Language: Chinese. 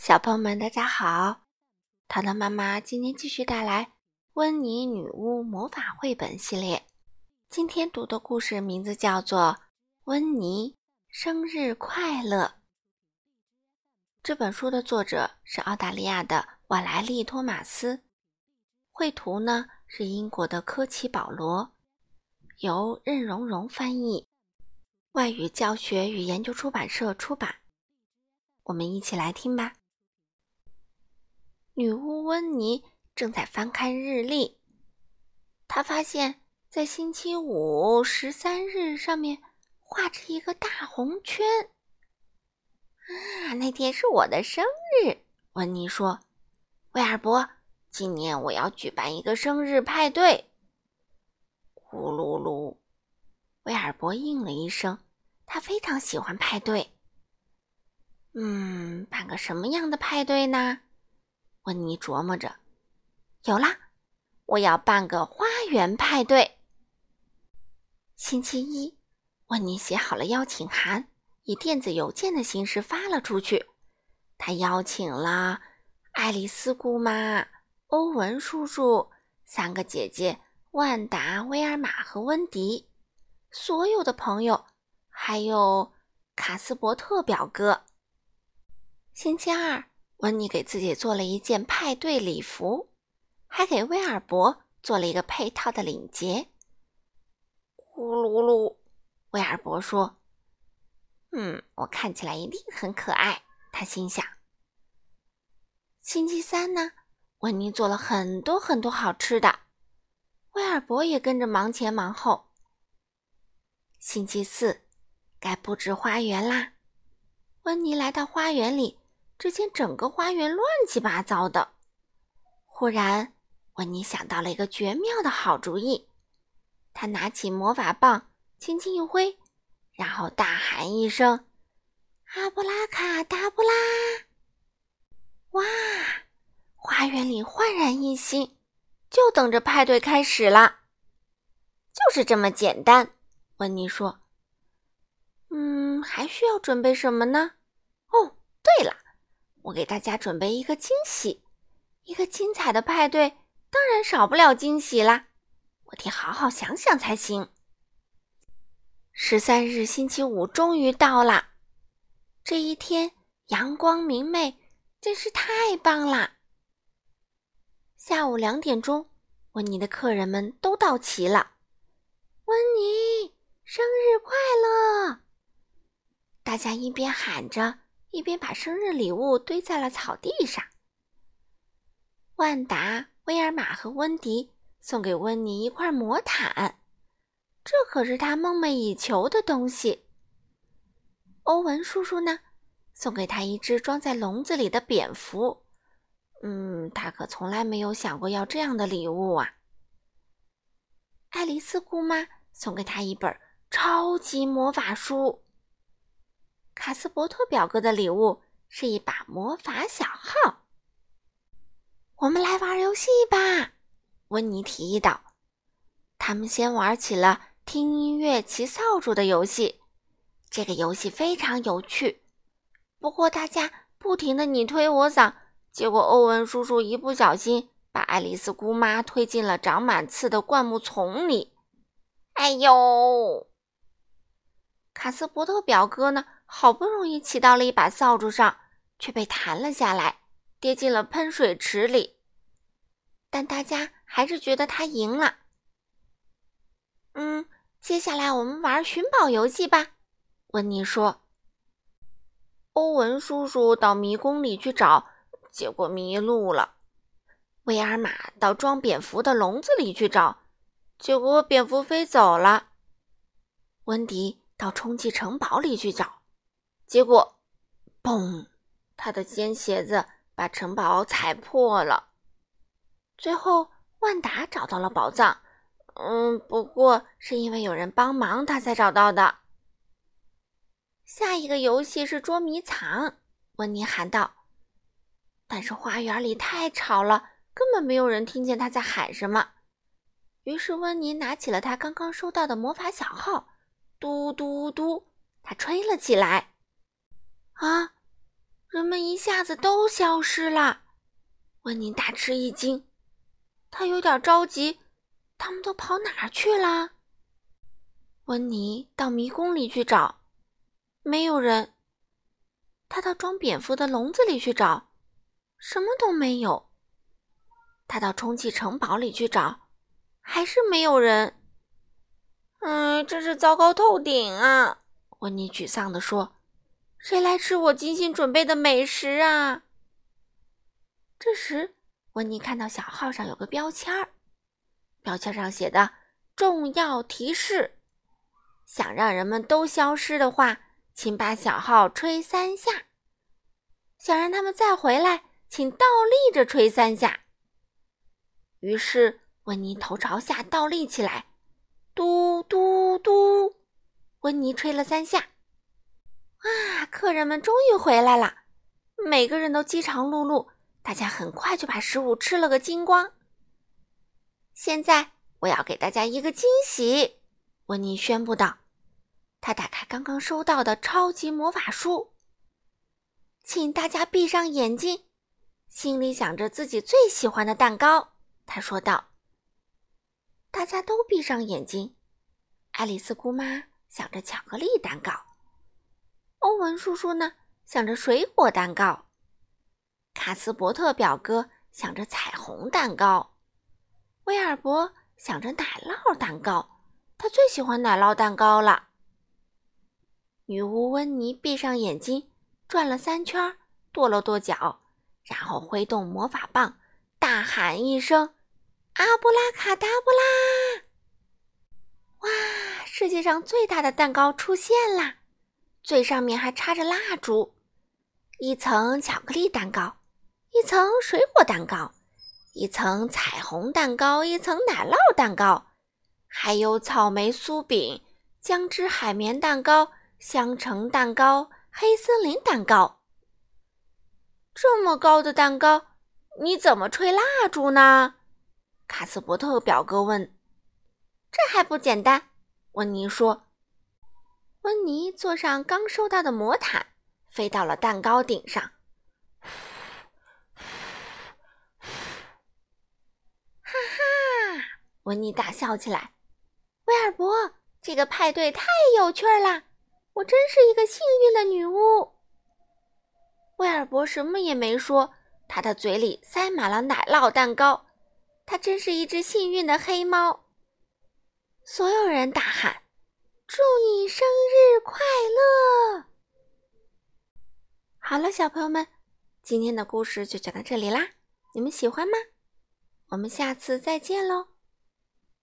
小朋友们，大家好！糖糖妈妈今天继续带来《温妮女巫魔法绘本》系列。今天读的故事名字叫做《温妮生日快乐》。这本书的作者是澳大利亚的瓦莱丽·托马斯，绘图呢是英国的科奇·保罗，由任蓉蓉翻译，外语教学与研究出版社出版。我们一起来听吧。女巫温妮正在翻看日历，她发现，在星期五十三日上面画着一个大红圈。啊，那天是我的生日，温妮说：“威尔伯，今年我要举办一个生日派对。”咕噜噜，威尔伯应了一声，他非常喜欢派对。嗯，办个什么样的派对呢？温妮琢磨着。有啦，我要办个花园派对。星期一，温妮写好了邀请函，以电子邮件的形式发了出去。他邀请了爱丽丝姑妈、欧文叔叔、三个姐姐万达、威尔玛和温迪，所有的朋友，还有卡斯伯特表哥。星期二，温妮给自己做了一件派对礼服，还给威尔伯做了一个配套的领结。咕噜噜，威尔伯说：“嗯，我看起来一定很可爱。”他心想。星期三呢，温妮做了很多很多好吃的，威尔伯也跟着忙前忙后。星期四，该布置花园啦。温妮来到花园里。只见整个花园乱七八糟的。忽然，温妮想到了一个绝妙的好主意。他拿起魔法棒，轻轻一挥，然后大喊一声：“阿布拉卡达布拉！”哇，花园里焕然一新，就等着派对开始了。就是这么简单，温妮说。“嗯，还需要准备什么呢？哦，对了。”我给大家准备一个惊喜，一个精彩的派对，当然少不了惊喜啦。我得好好想想才行。十三日星期五终于到了，这一天阳光明媚，真是太棒啦。下午两点钟，温妮的客人们都到齐了。温妮，生日快乐！大家一边喊着。一边把生日礼物堆在了草地上。万达、威尔玛和温迪送给温妮一块魔毯，这可是他梦寐以求的东西。欧文叔叔呢，送给他一只装在笼子里的蝙蝠。嗯，他可从来没有想过要这样的礼物啊。爱丽丝姑妈送给他一本超级魔法书。卡斯伯特表哥的礼物是一把魔法小号。我们来玩游戏吧，温妮提议道。他们先玩起了听音乐、骑扫帚的游戏。这个游戏非常有趣，不过大家不停的你推我搡，结果欧文叔叔一不小心把爱丽丝姑妈推进了长满刺的灌木丛里。哎呦！卡斯伯特表哥呢？好不容易骑到了一把扫帚上，却被弹了下来，跌进了喷水池里。但大家还是觉得他赢了。嗯，接下来我们玩寻宝游戏吧，温妮说。欧文叔叔到迷宫里去找，结果迷路了。威尔玛到装蝙蝠的笼子里去找，结果蝙蝠飞走了。温迪到充气城堡里去找。结果，嘣！他的尖鞋子把城堡踩破了。最后，万达找到了宝藏，嗯，不过是因为有人帮忙，他才找到的。下一个游戏是捉迷藏，温妮喊道。但是花园里太吵了，根本没有人听见他在喊什么。于是，温妮拿起了他刚刚收到的魔法小号，嘟嘟嘟，他吹了起来。啊！人们一下子都消失了。温妮大吃一惊，他有点着急，他们都跑哪儿去了？温妮到迷宫里去找，没有人。他到装蝙蝠的笼子里去找，什么都没有。他到充气城堡里去找，还是没有人。哎，真是糟糕透顶啊！温妮沮丧地说：“谁来吃我精心准备的美食啊？”这时，温妮看到小号上有个标签儿，标签上写的“重要提示”：想让人们都消失的话，请把小号吹三下；想让他们再回来，请倒立着吹三下。于是，温妮头朝下倒立起来，嘟嘟嘟，温妮吹了三下。啊，客人们终于回来了，每个人都饥肠辘辘。大家很快就把食物吃了个精光。现在我要给大家一个惊喜，温妮宣布道。他打开刚刚收到的超级魔法书，请大家闭上眼睛，心里想着自己最喜欢的蛋糕。他说道。大家都闭上眼睛。爱丽丝姑妈想着巧克力蛋糕，欧文叔叔呢想着水果蛋糕。卡斯伯特表哥想着彩虹蛋糕，威尔伯想着奶酪蛋糕，他最喜欢奶酪蛋糕了。女巫温妮闭上眼睛，转了三圈，跺了跺脚，然后挥动魔法棒，大喊一声：“阿布拉卡达布拉！”哇，世界上最大的蛋糕出现啦！最上面还插着蜡烛，一层巧克力蛋糕。一层水果蛋糕，一层彩虹蛋糕，一层奶酪蛋糕，还有草莓酥饼、姜汁海绵蛋糕、香橙蛋糕、黑森林蛋糕。这么高的蛋糕，你怎么吹蜡烛呢？卡斯伯特表哥问。这还不简单，温妮说。温妮坐上刚收到的魔毯，飞到了蛋糕顶上。哈哈温妮大笑起来：“威尔伯，这个派对太有趣了！我真是一个幸运的女巫。”威尔伯什么也没说，他的嘴里塞满了奶酪蛋糕。他真是一只幸运的黑猫。所有人大喊：“祝你生日快乐！”好了，小朋友们，今天的故事就讲到这里啦。你们喜欢吗？我们下次再见喽！